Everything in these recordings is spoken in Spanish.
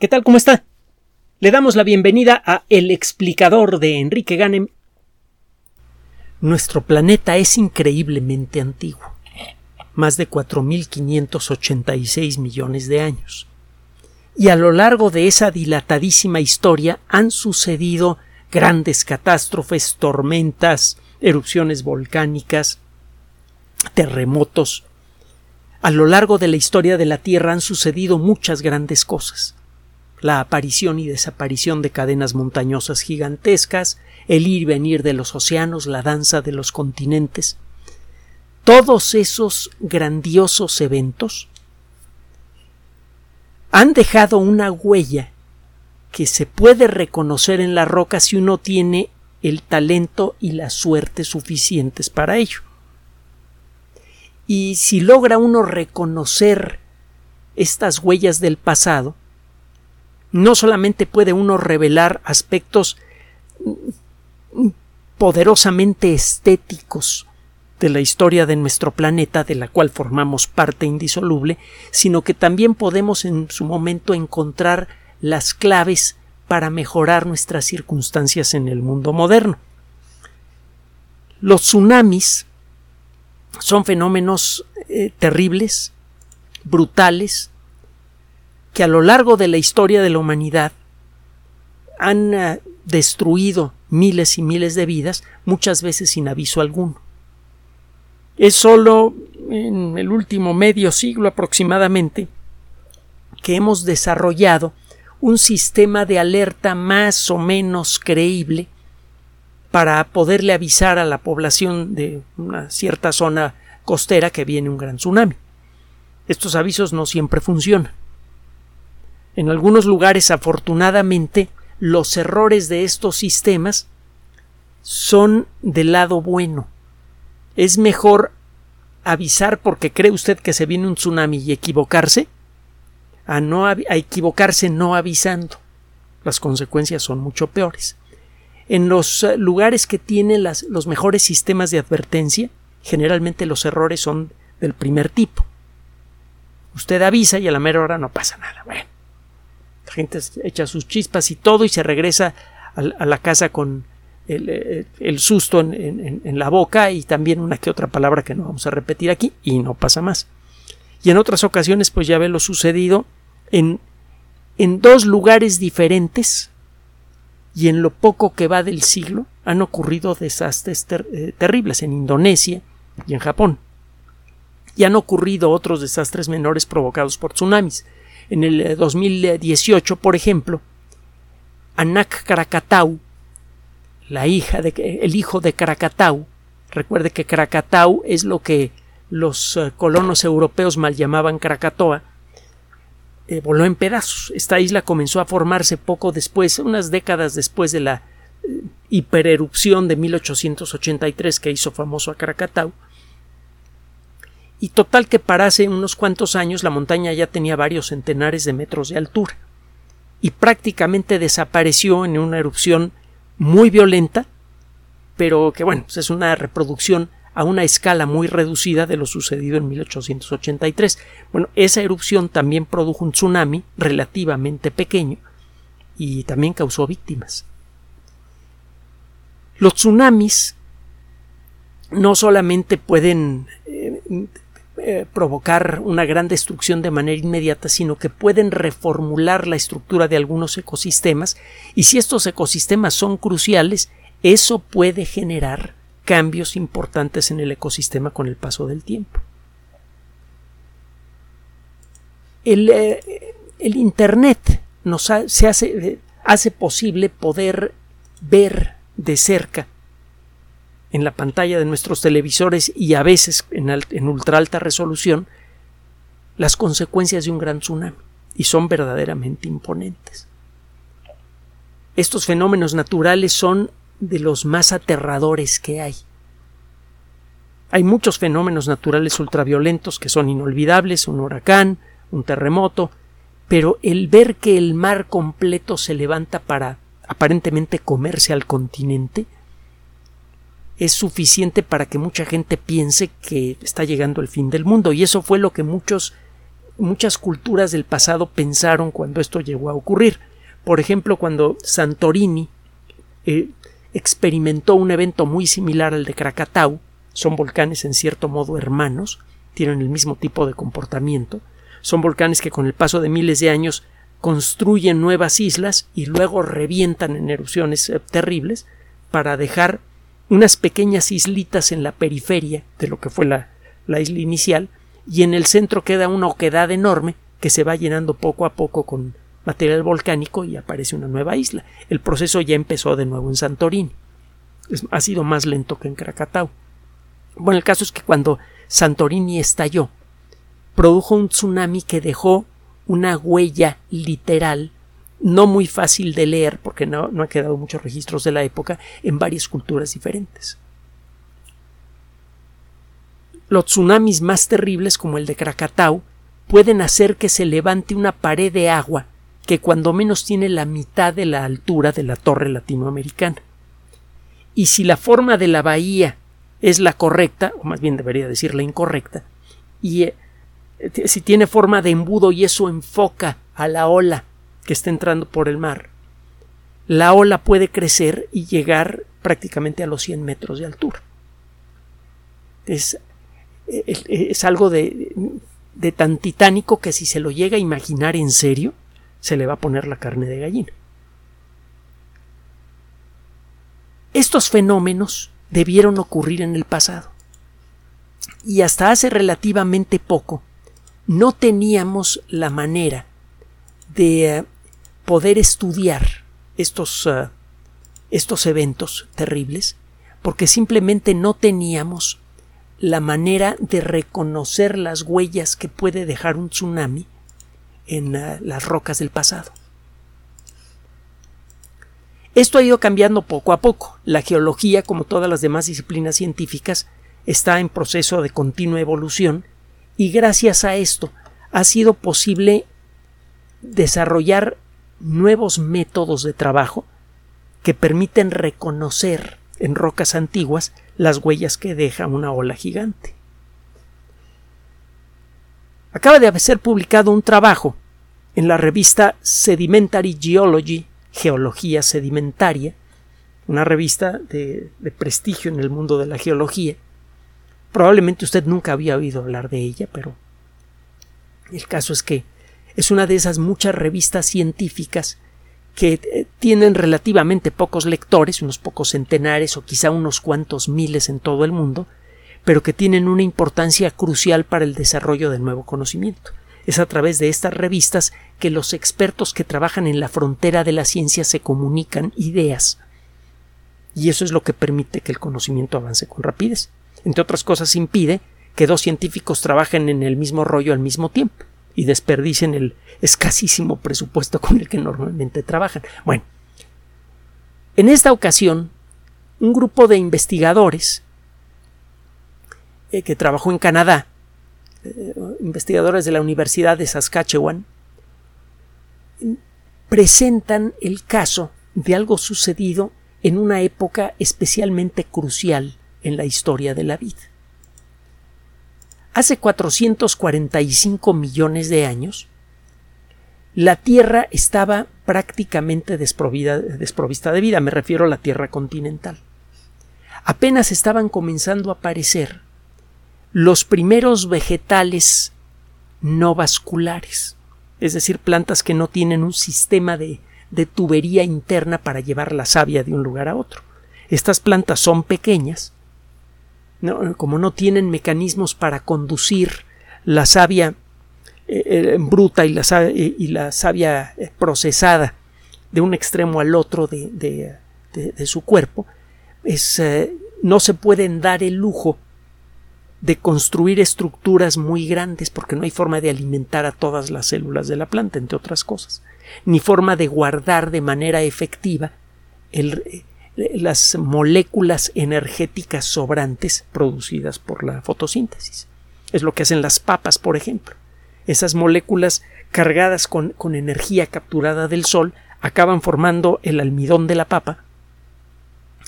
¿Qué tal? ¿Cómo está? Le damos la bienvenida a El explicador de Enrique Ganem. Nuestro planeta es increíblemente antiguo, más de 4.586 millones de años. Y a lo largo de esa dilatadísima historia han sucedido grandes catástrofes, tormentas, erupciones volcánicas, terremotos. A lo largo de la historia de la Tierra han sucedido muchas grandes cosas la aparición y desaparición de cadenas montañosas gigantescas, el ir y venir de los océanos, la danza de los continentes. Todos esos grandiosos eventos han dejado una huella que se puede reconocer en la roca si uno tiene el talento y la suerte suficientes para ello. Y si logra uno reconocer estas huellas del pasado, no solamente puede uno revelar aspectos poderosamente estéticos de la historia de nuestro planeta, de la cual formamos parte indisoluble, sino que también podemos en su momento encontrar las claves para mejorar nuestras circunstancias en el mundo moderno. Los tsunamis son fenómenos eh, terribles, brutales, que a lo largo de la historia de la humanidad han eh, destruido miles y miles de vidas, muchas veces sin aviso alguno. Es solo en el último medio siglo aproximadamente que hemos desarrollado un sistema de alerta más o menos creíble para poderle avisar a la población de una cierta zona costera que viene un gran tsunami. Estos avisos no siempre funcionan. En algunos lugares, afortunadamente, los errores de estos sistemas son del lado bueno. Es mejor avisar porque cree usted que se viene un tsunami y equivocarse a, no, a equivocarse no avisando. Las consecuencias son mucho peores. En los eh, lugares que tienen las, los mejores sistemas de advertencia, generalmente los errores son del primer tipo. Usted avisa y a la mera hora no pasa nada. Bueno, gente echa sus chispas y todo y se regresa a, la casa con el, eh, susto en, la boca y también una que otra palabra que no vamos a repetir aquí y no pasa más. Y en otras ocasiones pues ya ve lo sucedido en, en dos lugares diferentes y en lo poco que va del siglo han ocurrido desastres eh, terribles en Indonesia y en Japón. Y han ocurrido otros desastres menores provocados por tsunamis. En el 2018, eh, por ejemplo, Anak Krakatau, la hija de, el hijo de Krakatau, recuerde que Krakatau es lo que los eh, colonos europeos mal llamaban Krakatoa, eh, voló en pedazos. Esta isla comenzó a formarse poco después, unas décadas después de la hipererupción de 1883 que hizo famoso a Krakatau, y total que para hace unos cuantos años la montaña ya tenía varios centenares de metros de altura y prácticamente desapareció en una erupción muy violenta, pero que bueno, pues es una reproducción a una escala muy reducida de lo sucedido en 1883. Bueno, esa erupción también produjo un tsunami relativamente pequeño y también causó víctimas. Los tsunamis no solamente pueden eh, eh, provocar una gran destrucción de manera inmediata, sino que pueden reformular la estructura de algunos ecosistemas y si estos ecosistemas son cruciales, eso puede generar cambios importantes en el ecosistema con el paso del tiempo. El, eh, Internet nos se eh, hace posible poder ver de cerca en la pantalla de nuestros televisores y a veces en, ultra alta resolución las consecuencias de un gran tsunami y son verdaderamente imponentes. Estos fenómenos naturales son de los más aterradores que hay. Hay muchos fenómenos naturales ultraviolentos que son inolvidables, un huracán, un terremoto, pero el ver que el mar completo se levanta para aparentemente comerse al continente es suficiente para que mucha gente piense que está llegando el fin del mundo y eso fue lo que muchos muchas culturas del pasado pensaron cuando esto llegó a ocurrir. Por ejemplo, cuando Santorini eh, experimentó un evento muy similar al de Krakatau, son volcanes en cierto modo hermanos, tienen el mismo tipo de comportamiento, son volcanes que con el paso de miles de años construyen nuevas islas y luego revientan en erupciones eh, terribles para dejar unas pequeñas islitas en la periferia de lo que fue la, la isla inicial y en el centro queda una oquedad enorme que se va llenando poco a poco con material volcánico y aparece una nueva isla. El proceso ya empezó de nuevo en Santorini. ha sido más lento que en Krakatau. Bueno, el caso es que cuando Santorini estalló, produjo un tsunami que dejó una huella literal, no muy fácil de leer, porque no, no han quedado muchos registros de la época, en varias culturas diferentes. Los tsunamis más terribles, como el de Krakatau, pueden hacer que se levante una pared de agua que cuando menos tiene la mitad de la altura de la torre latinoamericana. Y si la forma de la bahía es la correcta, o más bien debería decir la incorrecta, y eh, si tiene forma de embudo y eso enfoca a la ola que está entrando por el mar, la ola puede crecer y llegar prácticamente a los 100 metros de altura. Es, es, algo de, de tan titánico que si se lo llega a imaginar en serio, se le va a poner la carne de gallina. Estos fenómenos debieron ocurrir en el pasado. Y hasta hace relativamente poco no teníamos la manera de eh, poder estudiar estos, eh, estos eventos terribles porque simplemente no teníamos la manera de reconocer las huellas que puede dejar un tsunami en eh, las rocas del pasado. Esto ha ido cambiando poco a poco. La geología, como todas las demás disciplinas científicas, está en proceso de continua evolución y gracias a esto ha sido posible desarrollar nuevos métodos de trabajo que permiten reconocer en rocas antiguas las huellas que deja una ola gigante. Acaba de ser publicado un trabajo en la revista Sedimentary Geology, Geología Sedimentaria, una revista de, prestigio en el mundo de la geología. Probablemente usted nunca había oído hablar de ella, pero el caso es que es una de esas muchas revistas científicas que eh, tienen relativamente pocos lectores, unos pocos centenares o quizá unos cuantos miles en todo el mundo, pero que tienen una importancia crucial para el desarrollo del nuevo conocimiento. Es a través de estas revistas que los expertos que trabajan en la frontera de la ciencia se comunican ideas. Y eso es lo que permite que el conocimiento avance con rapidez. Entre otras cosas, impide que dos científicos trabajen en el mismo rollo al mismo tiempo y desperdicien el escasísimo presupuesto con el que normalmente trabajan. Bueno, en esta ocasión, un grupo de investigadores eh, que trabajó en Canadá, eh, investigadores de la Universidad de Saskatchewan, presentan el caso de algo sucedido en una época especialmente crucial en la historia de la vida. Hace 445 millones de años, la Tierra estaba prácticamente desprovista de vida, me refiero a la Tierra continental. Apenas estaban comenzando a aparecer los primeros vegetales no vasculares, es decir, plantas que no tienen un sistema de, tubería interna para llevar la savia de un lugar a otro. Estas plantas son pequeñas, como no tienen mecanismos para conducir la savia eh, eh, bruta y la, savia eh, procesada de un extremo al otro de, de, su cuerpo, es, no se pueden dar el lujo de construir estructuras muy grandes porque no hay forma de alimentar a todas las células de la planta, entre otras cosas, ni forma de guardar de manera efectiva el, las moléculas energéticas sobrantes producidas por la fotosíntesis. Es lo que hacen las papas, por ejemplo. Esas moléculas cargadas con, con energía capturada del sol acaban formando el almidón de la papa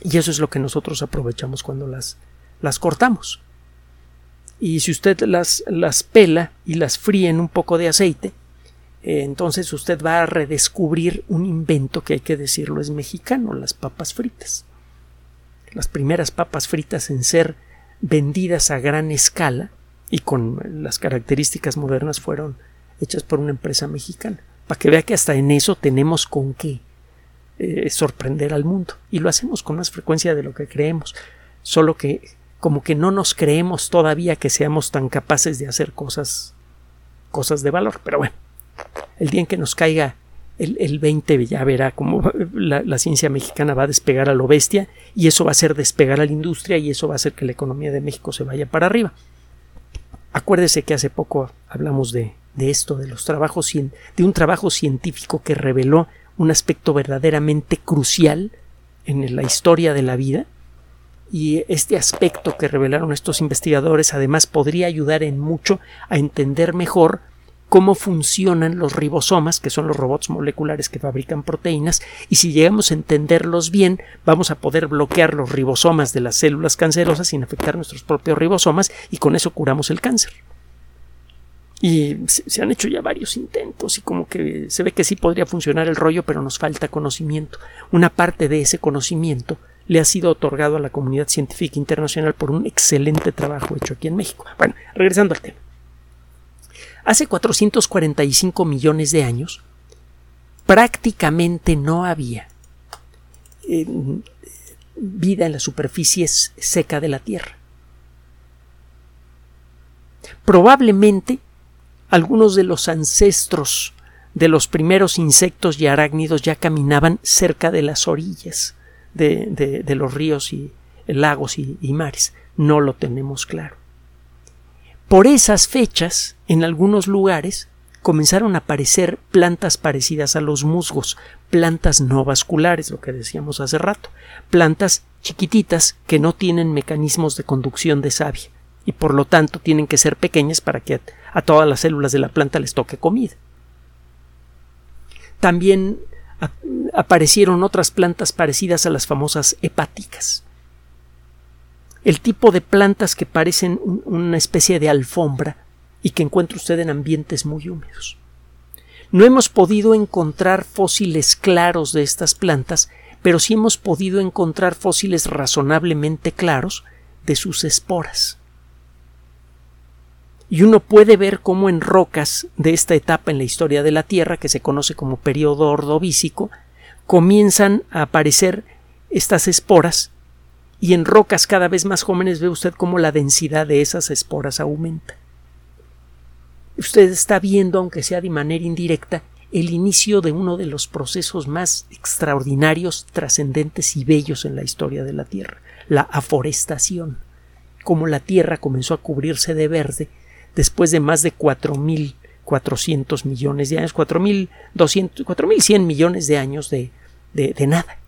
y eso es lo que nosotros aprovechamos cuando las, las cortamos y si usted las, las pela y las fríe en un poco de aceite, eh, entonces usted va a redescubrir un invento que hay que decirlo es mexicano, las papas fritas. Las primeras papas fritas en ser vendidas a gran escala y con las características modernas fueron hechas por una empresa mexicana. Para que vea que hasta en eso tenemos con qué eh, sorprender al mundo. Y lo hacemos con más frecuencia de lo que creemos. Solo que como que no nos creemos todavía que seamos tan capaces de hacer cosas cosas de valor. Pero bueno, el día en que nos caiga el, el 20 ya verá cómo la, ciencia mexicana va a despegar a lo bestia y eso va a hacer despegar a la industria y eso va a hacer que la economía de México se vaya para arriba. Acuérdese que hace poco hablamos de, de esto, de los trabajos, de un trabajo científico que reveló un aspecto verdaderamente crucial en la historia de la vida y este aspecto que revelaron estos investigadores además podría ayudar en mucho a entender mejor cómo funcionan los ribosomas, que son los robots moleculares que fabrican proteínas, y si llegamos a entenderlos bien, vamos a poder bloquear los ribosomas de las células cancerosas sin afectar nuestros propios ribosomas y con eso curamos el cáncer. Y se han hecho ya varios intentos y como que se ve que sí podría funcionar el rollo, pero nos falta conocimiento. Una parte de ese conocimiento le ha sido otorgado a la comunidad científica internacional por un excelente trabajo hecho aquí en México. Bueno, regresando al tema. Hace 445 millones de años prácticamente no había eh, vida en la superficie seca de la Tierra. Probablemente algunos de los ancestros de los primeros insectos y arácnidos ya caminaban cerca de las orillas de, los ríos y lagos y, y mares. No lo tenemos claro. Por esas fechas, en algunos lugares, comenzaron a aparecer plantas parecidas a los musgos, plantas no vasculares, lo que decíamos hace rato, plantas chiquititas que no tienen mecanismos de conducción de savia y por lo tanto tienen que ser pequeñas para que a todas las células de la planta les toque comida. También aparecieron otras plantas parecidas a las famosas hepáticas. El tipo de plantas que parecen una especie de alfombra y que encuentra usted en ambientes muy húmedos. No hemos podido encontrar fósiles claros de estas plantas, pero sí hemos podido encontrar fósiles razonablemente claros de sus esporas y uno puede ver cómo en rocas de esta etapa en la historia de la Tierra, que se conoce como periodo ordovícico, comienzan a aparecer estas esporas y en rocas cada vez más jóvenes ve usted cómo la densidad de esas esporas aumenta. Usted está viendo, aunque sea de manera indirecta, el inicio de uno de los procesos más extraordinarios, trascendentes y bellos en la historia de la Tierra, la aforestación. Como la Tierra comenzó a cubrirse de verde después de más de 4.400 millones de años, 4.100 millones de años de, de, nada.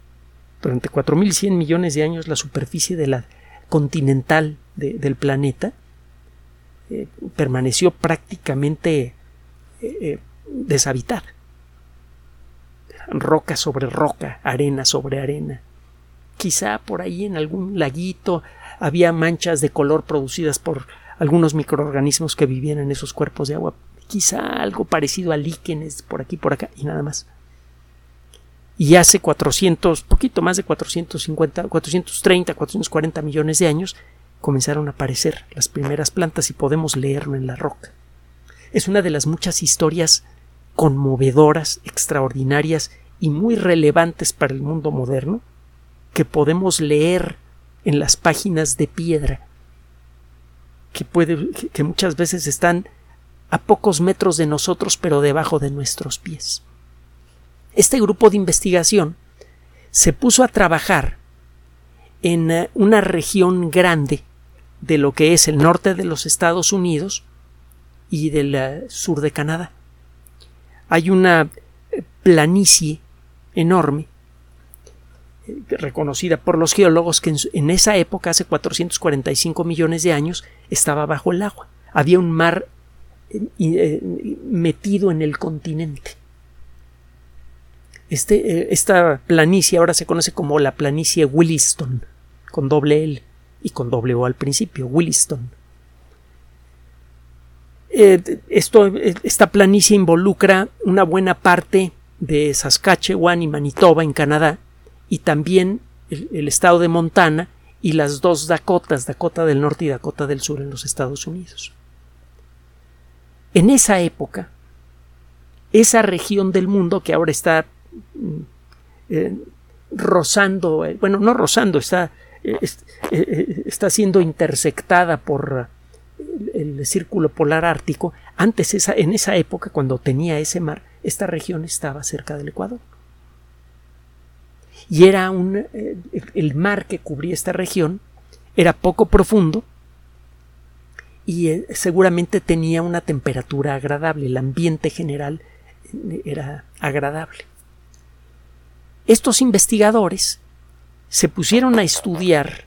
Durante 4.100 millones de años la superficie de la continental del planeta eh, permaneció prácticamente eh, eh, deshabitada. Roca sobre roca, arena sobre arena. Quizá por ahí en algún laguito había manchas de color producidas por algunos microorganismos que vivían en esos cuerpos de agua, quizá algo parecido a líquenes por aquí por acá y nada más. Y hace 400, poquito más de 450, 430, 440 millones de años comenzaron a aparecer las primeras plantas y podemos leerlo en la roca. Es una de las muchas historias conmovedoras, extraordinarias y muy relevantes para el mundo moderno que podemos leer en las páginas de piedra que, puede, que muchas veces están a pocos metros de nosotros pero debajo de nuestros pies. Este grupo de investigación se puso a trabajar en eh, una región grande de lo que es el norte de los Estados Unidos y del eh, sur de Canadá. Hay una eh, planicie enorme reconocida por los geólogos que en, esa época, hace 445 millones de años, estaba bajo el agua. Había un mar metido en el continente. Este, eh, esta planicie ahora se conoce como la planicie Williston, con doble L y con doble O al principio, Williston. eh, esto, esta planicie involucra una buena parte de Saskatchewan y Manitoba en Canadá y también el, estado de Montana y las dos Dakotas, Dakota del Norte y Dakota del Sur en los Estados Unidos. En esa época, esa región del mundo que ahora está eh, rozando, eh, bueno, no rozando, está, eh, está siendo intersectada por el, círculo polar ártico. Antes, esa, en esa época, cuando tenía ese mar, esta región estaba cerca del Ecuador. Y era un. el mar que cubría esta región era poco profundo y seguramente tenía una temperatura agradable. El ambiente general era agradable. Estos investigadores se pusieron a estudiar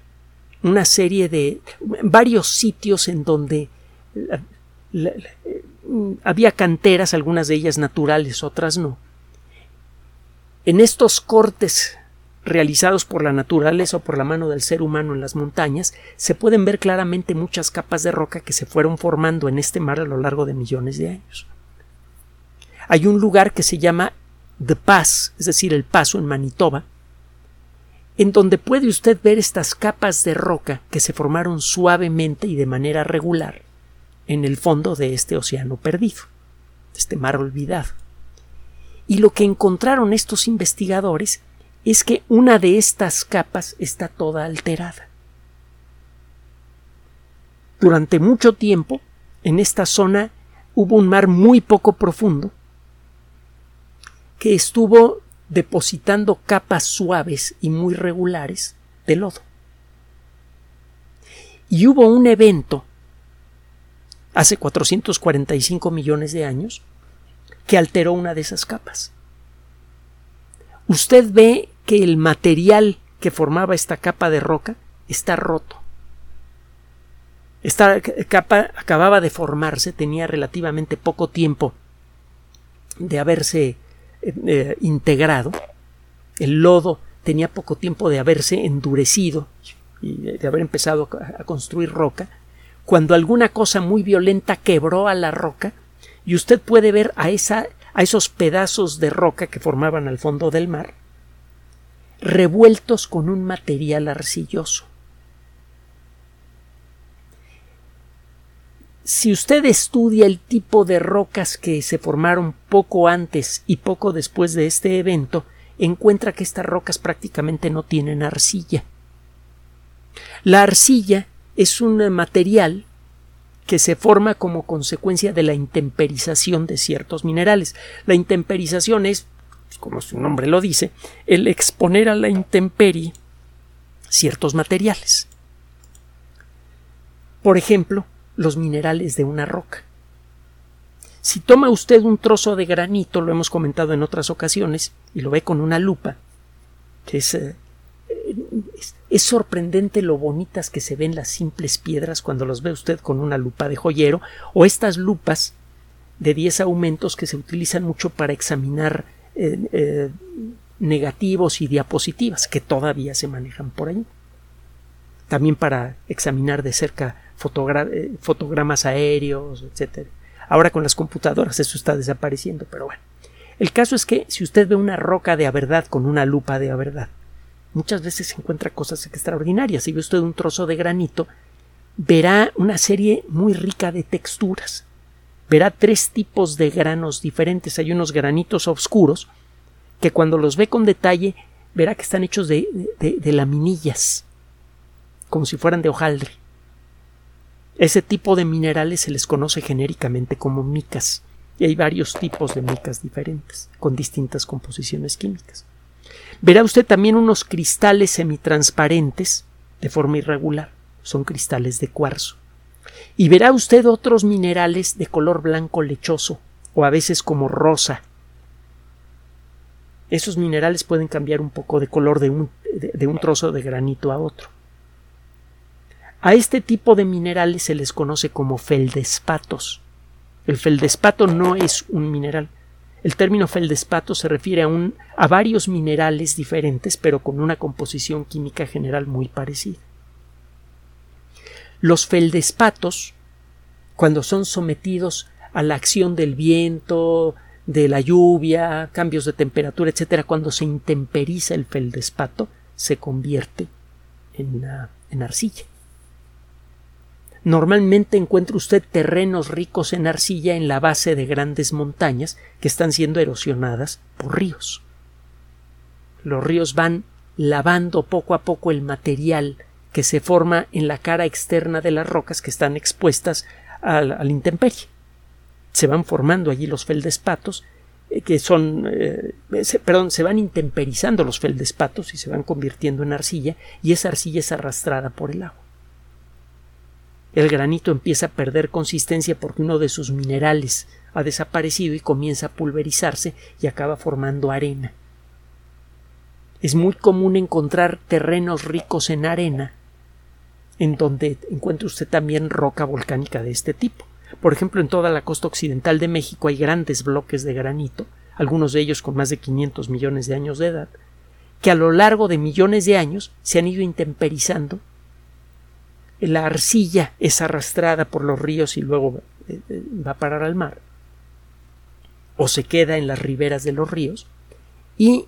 una serie de varios sitios en donde había canteras, algunas de ellas naturales, otras no. En estos cortes realizados por la naturaleza o por la mano del ser humano en las montañas, se pueden ver claramente muchas capas de roca que se fueron formando en este mar a lo largo de millones de años. Hay un lugar que se llama The Pass, es decir, el paso en Manitoba, en donde puede usted ver estas capas de roca que se formaron suavemente y de manera regular en el fondo de este océano perdido, este mar olvidado. Y lo que encontraron estos investigadores es que una de estas capas está toda alterada. Durante mucho tiempo, en esta zona hubo un mar muy poco profundo que estuvo depositando capas suaves y muy regulares de lodo. Y hubo un evento hace 445 millones de años que alteró una de esas capas. Usted ve que el material que formaba esta capa de roca está roto. Esta capa acababa de formarse, tenía relativamente poco tiempo de haberse eh, integrado, el lodo tenía poco tiempo de haberse endurecido y de haber empezado a construir roca, cuando alguna cosa muy violenta quebró a la roca y usted puede ver a, esa, a esos pedazos de roca que formaban al fondo del mar revueltos con un material arcilloso. Si usted estudia el tipo de rocas que se formaron poco antes y poco después de este evento, encuentra que estas rocas prácticamente no tienen arcilla. La arcilla es un material que se forma como consecuencia de la intemperización de ciertos minerales. La intemperización es, como su nombre lo dice, el exponer a la intemperie ciertos materiales. Por ejemplo, los minerales de una roca. Si toma usted un trozo de granito, lo hemos comentado en otras ocasiones, y lo ve con una lupa, es, eh, es, sorprendente lo bonitas que se ven las simples piedras cuando los ve usted con una lupa de joyero, o estas lupas de 10 aumentos que se utilizan mucho para examinar eh, eh, negativos y diapositivas, que todavía se manejan por ahí. También para examinar de cerca eh, fotogramas aéreos, etc. Ahora con las computadoras eso está desapareciendo, pero bueno. El caso es que si usted ve una roca de verdad con una lupa de verdad, muchas veces se encuentra cosas extraordinarias. Si ve usted un trozo de granito, verá una serie muy rica de texturas. Verá tres tipos de granos diferentes. Hay unos granitos oscuros que cuando los ve con detalle verá que están hechos de, de laminillas, como si fueran de hojaldre. Ese tipo de minerales se les conoce genéricamente como micas, y hay varios tipos de micas diferentes, con distintas composiciones químicas. Verá usted también unos cristales semitransparentes de forma irregular, son cristales de cuarzo. Y verá usted otros minerales de color blanco lechoso, o a veces como rosa. Esos minerales pueden cambiar un poco de color de un, de un trozo de granito a otro. A este tipo de minerales se les conoce como feldespatos. El feldespato no es un mineral. El término feldespato se refiere a, a varios minerales diferentes, pero con una composición química general muy parecida. Los feldespatos cuando son sometidos a la acción del viento, de la lluvia, cambios de temperatura, etcétera, cuando se intemperiza el feldespato, se convierte en, ah, en arcilla. Normalmente encuentra usted terrenos ricos en arcilla en la base de grandes montañas que están siendo erosionadas por ríos. Los ríos van lavando poco a poco el material que se forma en la cara externa de las rocas que están expuestas al, al intemperie. Se van formando allí los feldespatos eh, que son, eh, perdón, se van intemperizando los feldespatos y se van convirtiendo en arcilla y esa arcilla es arrastrada por el agua. El granito empieza a perder consistencia porque uno de sus minerales ha desaparecido y comienza a pulverizarse y acaba formando arena. Es muy común encontrar terrenos ricos en arena en donde encuentra usted también roca volcánica de este tipo. Por ejemplo, en toda la costa occidental de México hay grandes bloques de granito, algunos de ellos con más de 500 millones de años de edad, que a lo largo de millones de años se han ido intemperizando. La arcilla es arrastrada por los ríos y luego eh, eh, va a parar al mar, o se queda en las riberas de los ríos, y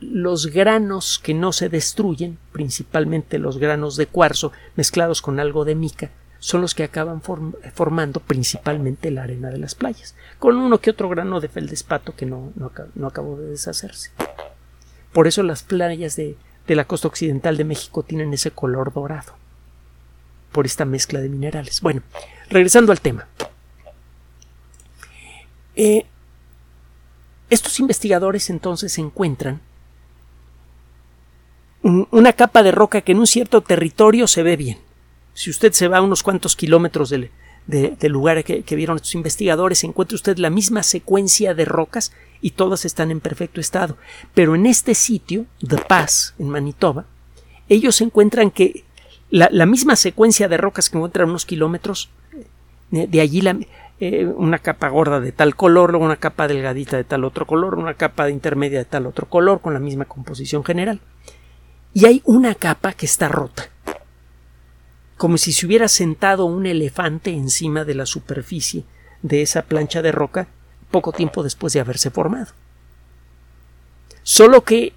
los granos que no se destruyen, principalmente los granos de cuarzo mezclados con algo de mica, son los que acaban formando principalmente la arena de las playas, con uno que otro grano de feldespato que no, no, acabó de deshacerse. Por eso las playas de, la costa occidental de México tienen ese color dorado, por esta mezcla de minerales. Bueno, regresando al tema. Eh, estos investigadores entonces encuentran una capa de roca que en un cierto territorio se ve bien si usted se va a unos cuantos kilómetros del, lugar que, vieron estos investigadores, encuentra usted la misma secuencia de rocas y todas están en perfecto estado. Pero en este sitio, The Pass, en Manitoba, ellos encuentran que la, misma secuencia de rocas que encuentran unos kilómetros, de allí la, eh, una capa gorda de tal color, luego una capa delgadita de tal otro color, una capa de intermedia de tal otro color, con la misma composición general. Y hay una capa que está rota como si se hubiera sentado un elefante encima de la superficie de esa plancha de roca poco tiempo después de haberse formado. Solo que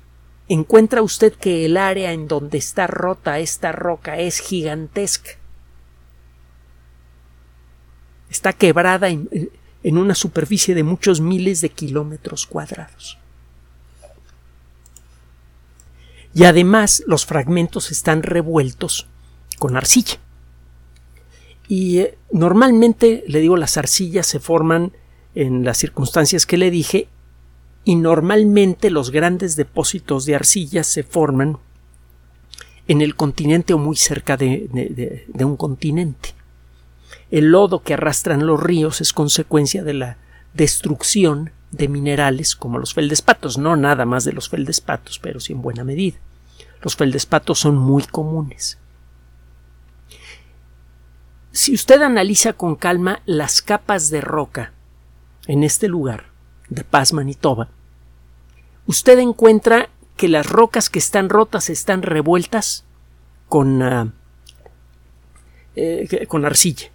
encuentra usted que el área en donde está rota esta roca es gigantesca. Está quebrada en, una superficie de muchos miles de kilómetros cuadrados. Y además los fragmentos están revueltos con arcilla. Y eh, normalmente, le digo, las arcillas se forman en las circunstancias que le dije y normalmente los grandes depósitos de arcilla se forman en el continente o muy cerca de, de, un continente. El lodo que arrastran los ríos es consecuencia de la destrucción de minerales como los feldespatos, no nada más de los feldespatos, pero sí en buena medida. Los feldespatos son muy comunes. Si usted analiza con calma las capas de roca en este lugar, de Paz, Manitoba, usted encuentra que las rocas que están rotas están revueltas con, ah, eh, con arcilla.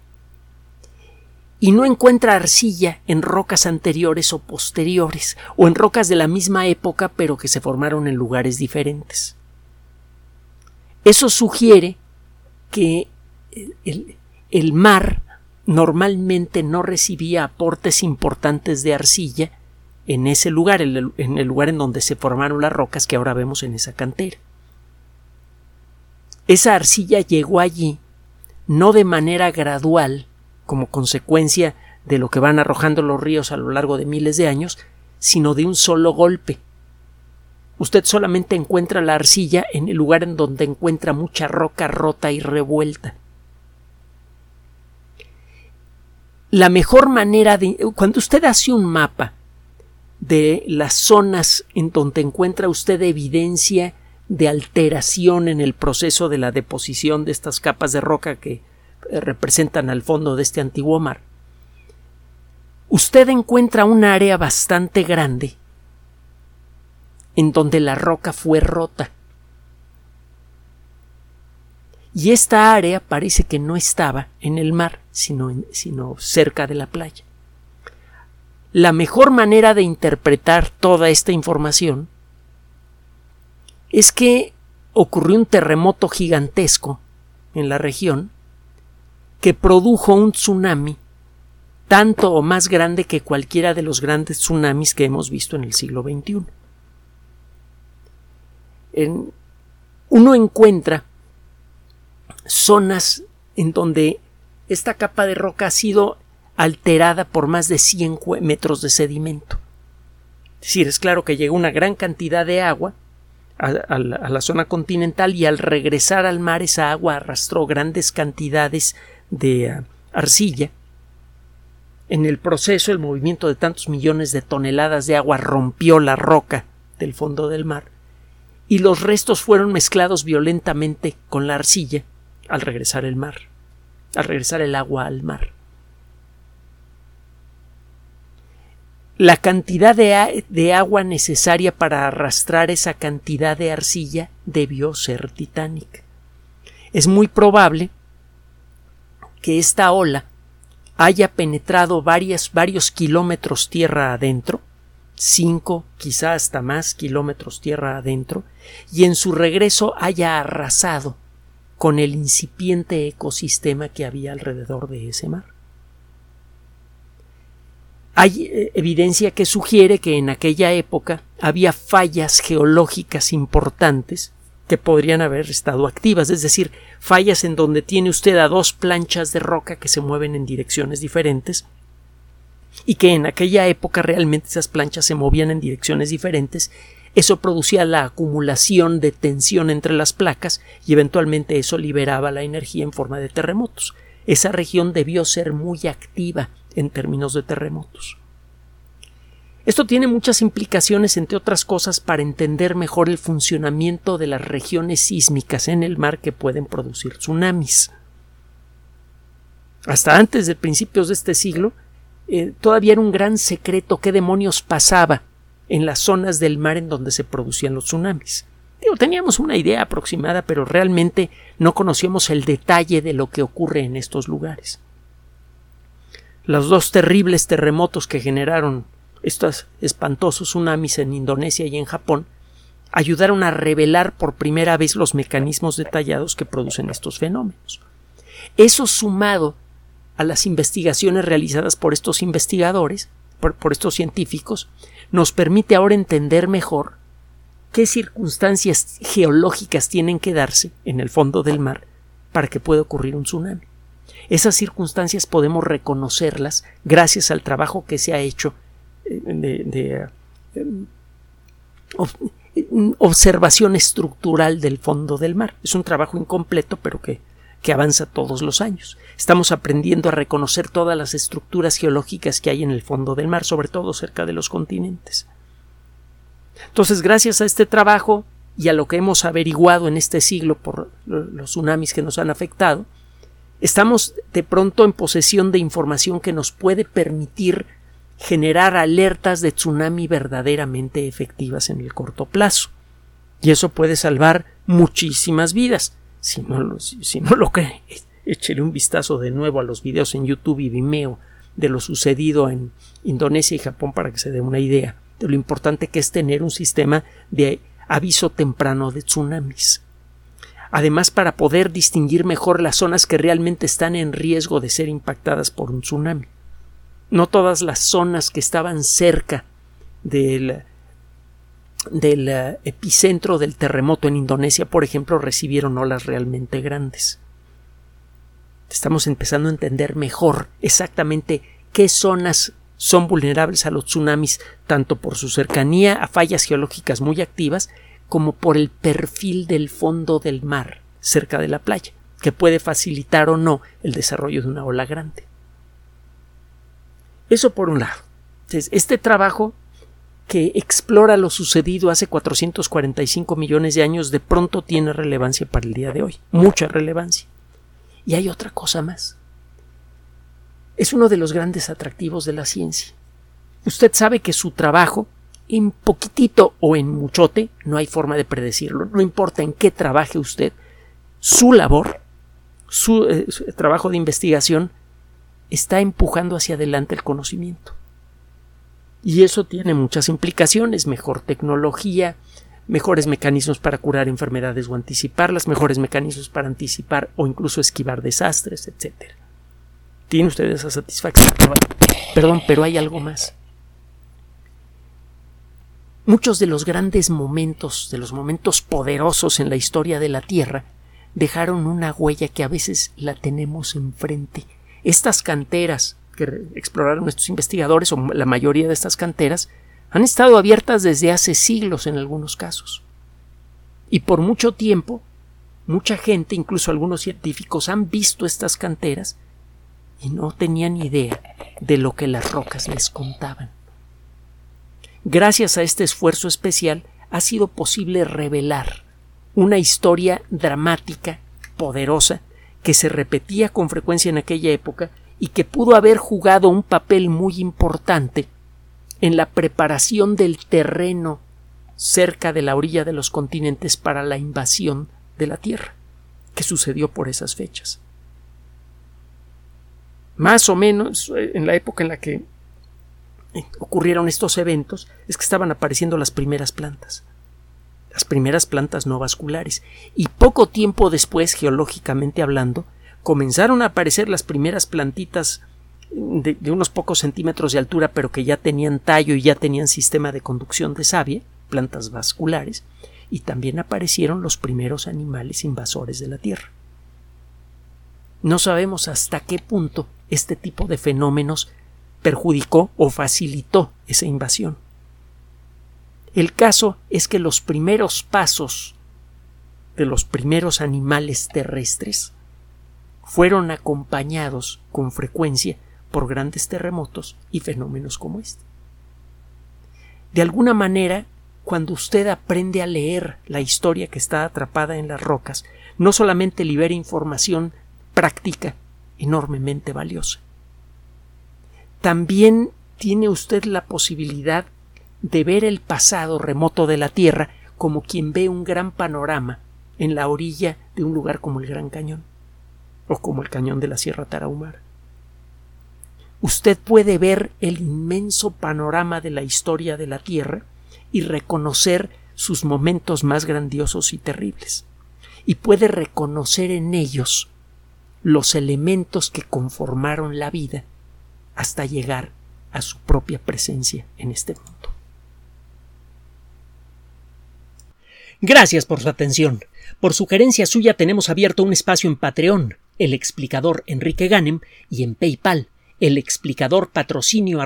Y no encuentra arcilla en rocas anteriores o posteriores, o en rocas de la misma época pero que se formaron en lugares diferentes. Eso sugiere que el, el mar normalmente no recibía aportes importantes de arcilla en ese lugar, en el, lugar en donde se formaron las rocas que ahora vemos en esa cantera. Esa arcilla llegó allí no de manera gradual, como consecuencia de lo que van arrojando los ríos a lo largo de miles de años, sino de un solo golpe. Usted solamente encuentra la arcilla en el lugar en donde encuentra mucha roca rota y revuelta. la mejor manera de... Cuando usted hace un mapa de las zonas en donde encuentra usted evidencia de alteración en el proceso de la deposición de estas capas de roca que eh, representan al fondo de este antiguo mar, usted encuentra un área bastante grande en donde la roca fue rota. Y esta área parece que no estaba en el mar sino, sino cerca de la playa. La mejor manera de interpretar toda esta información es que ocurrió un terremoto gigantesco en la región que produjo un tsunami tanto o más grande que cualquiera de los grandes tsunamis que hemos visto en el siglo XXI. uno encuentra zonas en donde esta capa de roca ha sido alterada por más de 100 metros de sedimento. Es decir, es claro que llegó una gran cantidad de agua a, la, zona continental y al regresar al mar esa agua arrastró grandes cantidades de ah, arcilla. En el proceso el movimiento de tantos millones de toneladas de agua rompió la roca del fondo del mar y los restos fueron mezclados violentamente con la arcilla al regresar el mar, al regresar el agua al mar. La cantidad de, agua necesaria para arrastrar esa cantidad de arcilla debió ser titánica. Es muy probable que esta ola haya penetrado varios kilómetros tierra adentro, cinco, quizá hasta más kilómetros tierra adentro, y en su regreso haya arrasado con el incipiente ecosistema que había alrededor de ese mar. Hay eh, evidencia que sugiere que en aquella época había fallas geológicas importantes que podrían haber estado activas, es decir, fallas en donde tiene usted a dos planchas de roca que se mueven en direcciones diferentes y que en aquella época realmente esas planchas se movían en direcciones diferentes, eso producía la acumulación de tensión entre las placas y eventualmente eso liberaba la energía en forma de terremotos. Esa región debió ser muy activa en términos de terremotos. Esto tiene muchas implicaciones, entre otras cosas, para entender mejor el funcionamiento de las regiones sísmicas en el mar que pueden producir tsunamis. Hasta antes de principios de este siglo, eh, todavía era un gran secreto qué demonios pasaba en las zonas del mar en donde se producían los tsunamis. teníamos una idea aproximada, pero realmente no conocíamos el detalle de lo que ocurre en estos lugares. Los dos terribles terremotos que generaron estos espantosos tsunamis en Indonesia y en Japón ayudaron a revelar por primera vez los mecanismos detallados que producen estos fenómenos. Eso sumado a las investigaciones realizadas por estos investigadores, por, por estos científicos, nos permite ahora entender mejor qué circunstancias geológicas tienen que darse en el fondo del mar para que pueda ocurrir un tsunami. Esas circunstancias podemos reconocerlas gracias al trabajo que se ha hecho eh, de, eh, observación estructural del fondo del mar. Es un trabajo incompleto, pero que, que avanza todos los años. Estamos aprendiendo a reconocer todas las estructuras geológicas que hay en el fondo del mar, sobre todo cerca de los continentes. Entonces, gracias a este trabajo y a lo que hemos averiguado en este siglo por los tsunamis que nos han afectado, estamos de pronto en posesión de información que nos puede permitir generar alertas de tsunami verdaderamente efectivas en el corto plazo. Y eso puede salvar muchísimas vidas. Si no lo, si, no lo cree, échele un vistazo de nuevo a los videos en YouTube y Vimeo de lo sucedido en Indonesia y Japón para que se dé una idea de lo importante que es tener un sistema de aviso temprano de tsunamis. Además, para poder distinguir mejor las zonas que realmente están en riesgo de ser impactadas por un tsunami. No todas las zonas que estaban cerca del, del eh, epicentro del terremoto en Indonesia, por ejemplo, recibieron olas realmente grandes. Estamos empezando a entender mejor exactamente qué zonas son vulnerables a los tsunamis, tanto por su cercanía a fallas geológicas muy activas, como por el perfil del fondo del mar cerca de la playa, que puede facilitar o no el desarrollo de una ola grande. Eso por un lado. este trabajo que explora lo sucedido hace 445 millones de años de pronto tiene relevancia para el día de hoy, mucha relevancia. Y hay otra cosa más. Es uno de los grandes atractivos de la ciencia. Usted sabe que su trabajo, en poquitito o en muchote, no hay forma de predecirlo. No importa en qué trabaje usted, su labor, su, eh, su trabajo de investigación, está empujando hacia adelante el conocimiento. Y eso tiene muchas implicaciones, mejor tecnología, mejores mecanismos para curar enfermedades o anticiparlas, mejores mecanismos para anticipar o incluso esquivar desastres, etc. Tiene usted esa satisfacción. Perdón, pero hay algo más. Muchos de los grandes momentos, de los momentos poderosos en la historia de la Tierra, dejaron una huella que a veces la tenemos enfrente. Estas canteras que exploraron estos investigadores, o la mayoría de estas canteras, han estado abiertas desde hace siglos en algunos casos. Y por mucho tiempo, mucha gente, incluso algunos científicos, han visto estas canteras y no tenían idea de lo que las rocas les contaban. Gracias a este esfuerzo especial ha sido posible revelar una historia dramática, poderosa, que se repetía con frecuencia en aquella época y que pudo haber jugado un papel muy importante en la preparación del terreno cerca de la orilla de los continentes para la invasión de la Tierra, que sucedió por esas fechas. Más o menos eh, en la época en la que ocurrieron estos eventos es que estaban apareciendo las primeras plantas, las primeras plantas no vasculares, y poco tiempo después, geológicamente hablando, comenzaron a aparecer las primeras plantitas de, unos pocos centímetros de altura, pero que ya tenían tallo y ya tenían sistema de conducción de savia, plantas vasculares, y también aparecieron los primeros animales invasores de la Tierra. No sabemos hasta qué punto este tipo de fenómenos perjudicó o facilitó esa invasión. El caso es que los primeros pasos de los primeros animales terrestres fueron acompañados con frecuencia por grandes terremotos y fenómenos como este. De alguna manera, cuando usted aprende a leer la historia que está atrapada en las rocas, no solamente libera información práctica enormemente valiosa, también tiene usted la posibilidad de ver el pasado remoto de la Tierra como quien ve un gran panorama en la orilla de un lugar como el Gran Cañón o como el Cañón de la Sierra Tarahumara. Usted puede ver el inmenso panorama de la historia de la Tierra y reconocer sus momentos más grandiosos y terribles, y puede reconocer en ellos los elementos que conformaron la vida hasta llegar a su propia presencia en este mundo. Gracias por su atención. Por sugerencia suya tenemos abierto un espacio en Patreon, el explicador Enrique Ganem, y en PayPal, el explicador patrocinio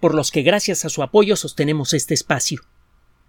por los que gracias a su apoyo sostenemos este espacio.